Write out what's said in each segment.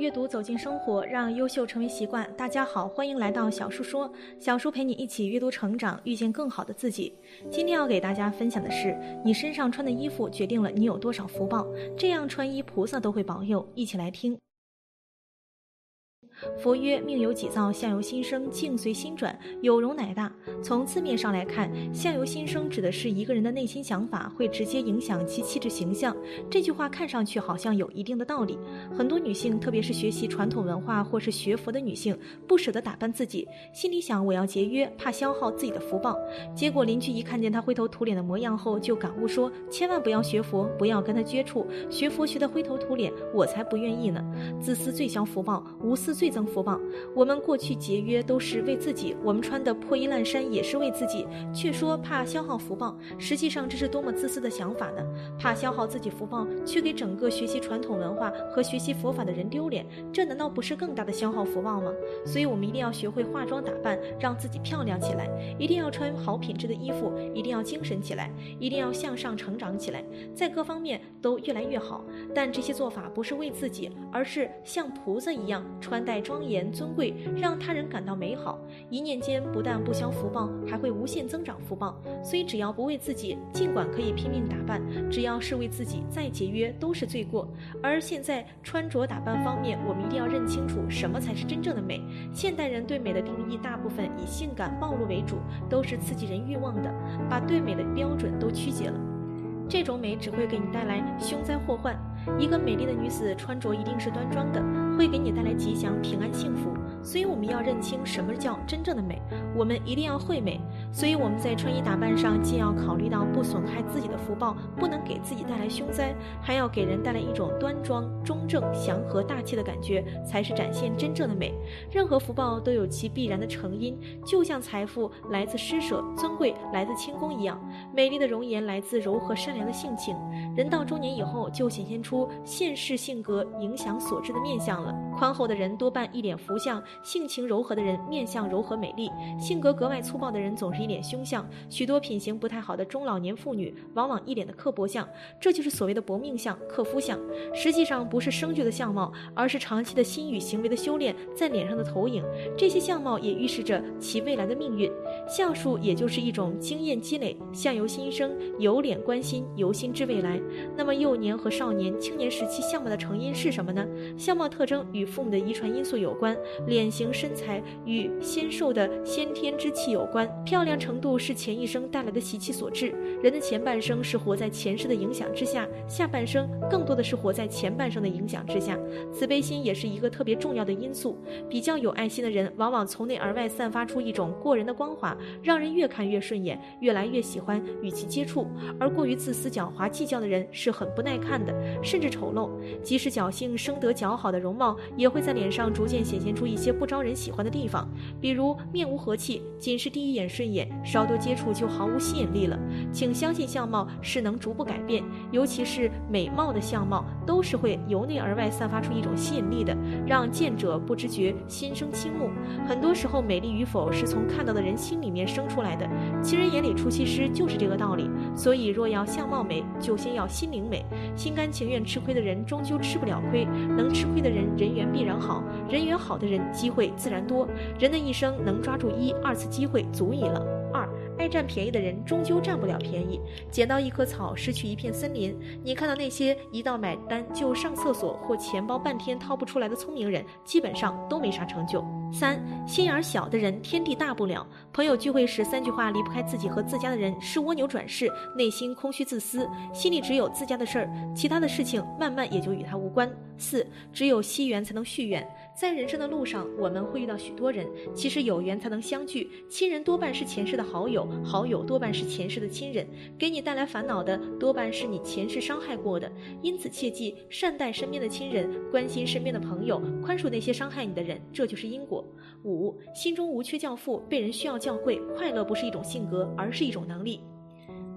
阅读走进生活，让优秀成为习惯。大家好，欢迎来到小叔说，小叔陪你一起阅读成长，遇见更好的自己。今天要给大家分享的是，你身上穿的衣服决定了你有多少福报，这样穿衣菩萨都会保佑。一起来听。佛曰：命由己造，相由心生，境随心转，有容乃大。从字面上来看，相由心生指的是一个人的内心想法会直接影响其气质形象。这句话看上去好像有一定的道理。很多女性，特别是学习传统文化或是学佛的女性，不舍得打扮自己，心里想我要节约，怕消耗自己的福报。结果邻居一看见她灰头土脸的模样后，就感悟说：千万不要学佛，不要跟他接触。学佛学得灰头土脸，我才不愿意呢。自私最消福报，无私最。增福报。我们过去节约都是为自己，我们穿的破衣烂衫也是为自己，却说怕消耗福报。实际上这是多么自私的想法呢？怕消耗自己福报，却给整个学习传统文化和学习佛法的人丢脸，这难道不是更大的消耗福报吗？所以我们一定要学会化妆打扮，让自己漂亮起来；一定要穿好品质的衣服，一定要精神起来，一定要向上成长起来，在各方面都越来越好。但这些做法不是为自己，而是像菩萨一样穿戴。庄严尊贵，让他人感到美好。一念间不但不消福报，还会无限增长福报。所以只要不为自己，尽管可以拼命打扮，只要是为自己，再节约都是罪过。而现在穿着打扮方面，我们一定要认清楚什么才是真正的美。现代人对美的定义大部分以性感暴露为主，都是刺激人欲望的，把对美的标准都曲解了。这种美只会给你带来凶灾祸患。一个美丽的女子穿着一定是端庄的，会给你带来吉祥、平安、幸福。所以我们要认清什么叫真正的美，我们一定要会美。所以我们在穿衣打扮上，既要考虑到不损害自己的福报，不能给自己带来凶灾，还要给人带来一种端庄、中正、祥和、大气的感觉，才是展现真正的美。任何福报都有其必然的成因，就像财富来自施舍，尊贵来自谦恭一样，美丽的容颜来自柔和善良的性情。人到中年以后，就显现出。出现世性格影响所致的面相了。宽厚的人多半一脸福相，性情柔和的人面相柔和美丽；性格格外粗暴的人总是一脸凶相。许多品行不太好的中老年妇女，往往一脸的刻薄相，这就是所谓的薄命相、克夫相。实际上不是生具的相貌，而是长期的心与行为的修炼在脸上的投影。这些相貌也预示着其未来的命运。相术也就是一种经验积累，相由心生，由脸观心，由心知未来。那么幼年和少年。青年时期相貌的成因是什么呢？相貌特征与父母的遗传因素有关，脸型身材与纤瘦的先天之气有关，漂亮程度是前一生带来的习气所致。人的前半生是活在前世的影响之下，下半生更多的是活在前半生的影响之下。慈悲心也是一个特别重要的因素。比较有爱心的人，往往从内而外散发出一种过人的光华，让人越看越顺眼，越来越喜欢与其接触。而过于自私、狡猾、计较的人是很不耐看的。甚至丑陋，即使侥幸生得较好的容貌，也会在脸上逐渐显现出一些不招人喜欢的地方，比如面无和气，仅是第一眼顺眼，稍多接触就毫无吸引力了。请相信相貌是能逐步改变，尤其是美貌的相貌，都是会由内而外散发出一种吸引力的，让见者不知觉心生倾慕。很多时候，美丽与否是从看到的人心里面生出来的，情人眼里出西施就是这个道理。所以，若要相貌美，就先要心灵美，心甘情愿。吃亏的人终究吃不了亏，能吃亏的人人缘必然好，人缘好的人机会自然多。人的一生能抓住一二次机会足矣了。爱占便宜的人终究占不了便宜。捡到一棵草，失去一片森林。你看到那些一到买单就上厕所或钱包半天掏不出来的聪明人，基本上都没啥成就。三心眼小的人，天地大不了。朋友聚会时，三句话离不开自己和自家的人，是蜗牛转世，内心空虚自私，心里只有自家的事儿，其他的事情慢慢也就与他无关。四只有惜缘才能续缘。在人生的路上，我们会遇到许多人，其实有缘才能相聚。亲人多半是前世的好友。好友多半是前世的亲人，给你带来烦恼的多半是你前世伤害过的，因此切记善待身边的亲人，关心身边的朋友，宽恕那些伤害你的人，这就是因果。五，心中无缺教父，被人需要教会，快乐不是一种性格，而是一种能力。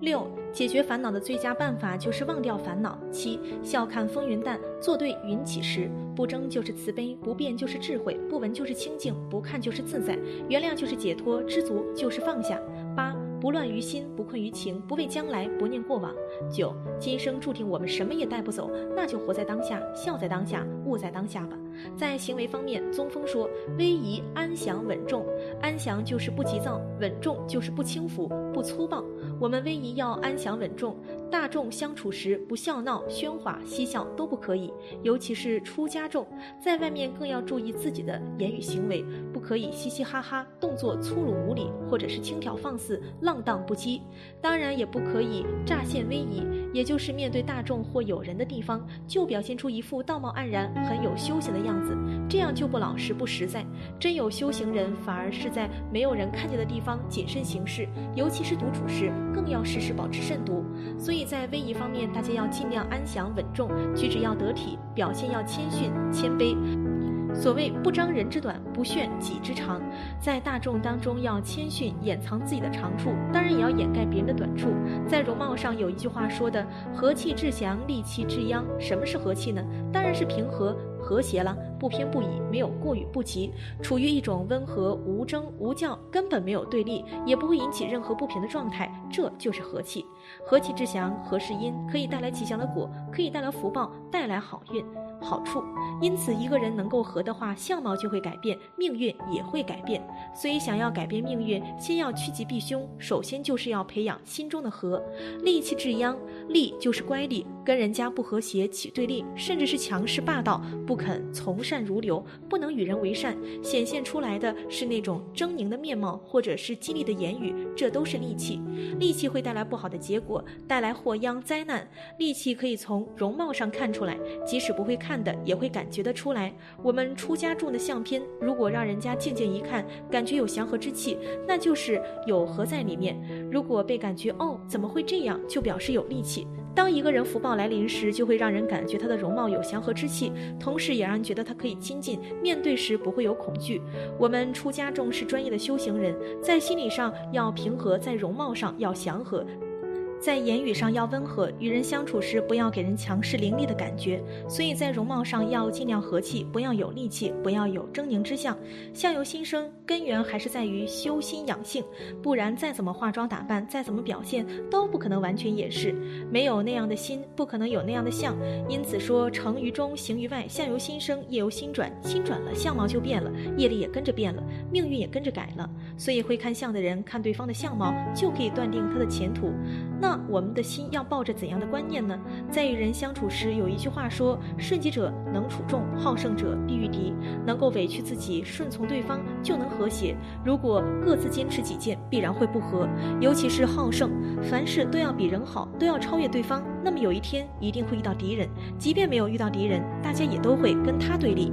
六，解决烦恼的最佳办法就是忘掉烦恼。七，笑看风云淡，坐对云起时。不争就是慈悲，不变就是智慧，不闻就是清净，不看就是自在，原谅就是解脱，知足就是放下。八，不乱于心，不困于情，不畏将来，不念过往。九，今生注定我们什么也带不走，那就活在当下，笑在当下，悟在当下吧。在行为方面，宗风说：威仪安详稳重，安详就是不急躁，稳重就是不轻浮、不粗暴。我们威仪要安详稳重，大众相处时不笑闹、喧哗、嬉笑都不可以，尤其是出家众，在外面更要注意自己的言语行为，不可以嘻嘻哈哈、动作粗鲁无礼，或者是轻佻放肆、浪荡不羁。当然，也不可以乍现威仪，也就是面对大众或友人的地方，就表现出一副道貌岸然、很有修行的样子，这样就不老实、不实在。真有修行人，反而是在没有人看见的地方谨慎行事，尤其是独处时，更要时时保持慎独。所以在威仪方面，大家要尽量安详稳重，举止要得体，表现要谦逊谦卑。所谓不张人之短，不炫己之长，在大众当中要谦逊，掩藏自己的长处，当然也要掩盖别人的短处。在容貌上有一句话说的“和气致祥，利气致殃”。什么是和气呢？当然是平和和谐了，不偏不倚，没有过与不及，处于一种温和无争无较，根本没有对立，也不会引起任何不平的状态，这就是和气。和气致祥，和是因，可以带来吉祥的果，可以带来福报，带来好运。好处，因此一个人能够和的话，相貌就会改变，命运也会改变。所以想要改变命运，先要趋吉避凶，首先就是要培养心中的和。利气致殃，利就是乖戾，跟人家不和谐，起对立，甚至是强势霸道，不肯从善如流，不能与人为善，显现出来的是那种狰狞的面貌，或者是激励的言语，这都是戾气。戾气会带来不好的结果，带来祸殃灾难。戾气可以从容貌上看出来，即使不会看。的也会感觉得出来。我们出家种的相片，如果让人家静静一看，感觉有祥和之气，那就是有和在里面；如果被感觉哦，怎么会这样，就表示有力气。当一个人福报来临时，就会让人感觉他的容貌有祥和之气，同时也让人觉得他可以亲近，面对时不会有恐惧。我们出家众是专业的修行人，在心理上要平和，在容貌上要祥和。在言语上要温和，与人相处时不要给人强势凌厉的感觉，所以在容貌上要尽量和气，不要有戾气，不要有狰狞之相。相由心生，根源还是在于修心养性，不然再怎么化妆打扮，再怎么表现，都不可能完全掩饰。没有那样的心，不可能有那样的相。因此说，成于中，行于外，相由心生，业由心转。心转了，相貌就变了，业力也跟着变了，命运也跟着改了。所以会看相的人，看对方的相貌，就可以断定他的前途。那。我们的心要抱着怎样的观念呢？在与人相处时，有一句话说：“顺己者能处众，好胜者必御敌。”能够委屈自己，顺从对方，就能和谐。如果各自坚持己见，必然会不和。尤其是好胜，凡事都要比人好，都要超越对方，那么有一天一定会遇到敌人。即便没有遇到敌人，大家也都会跟他对立。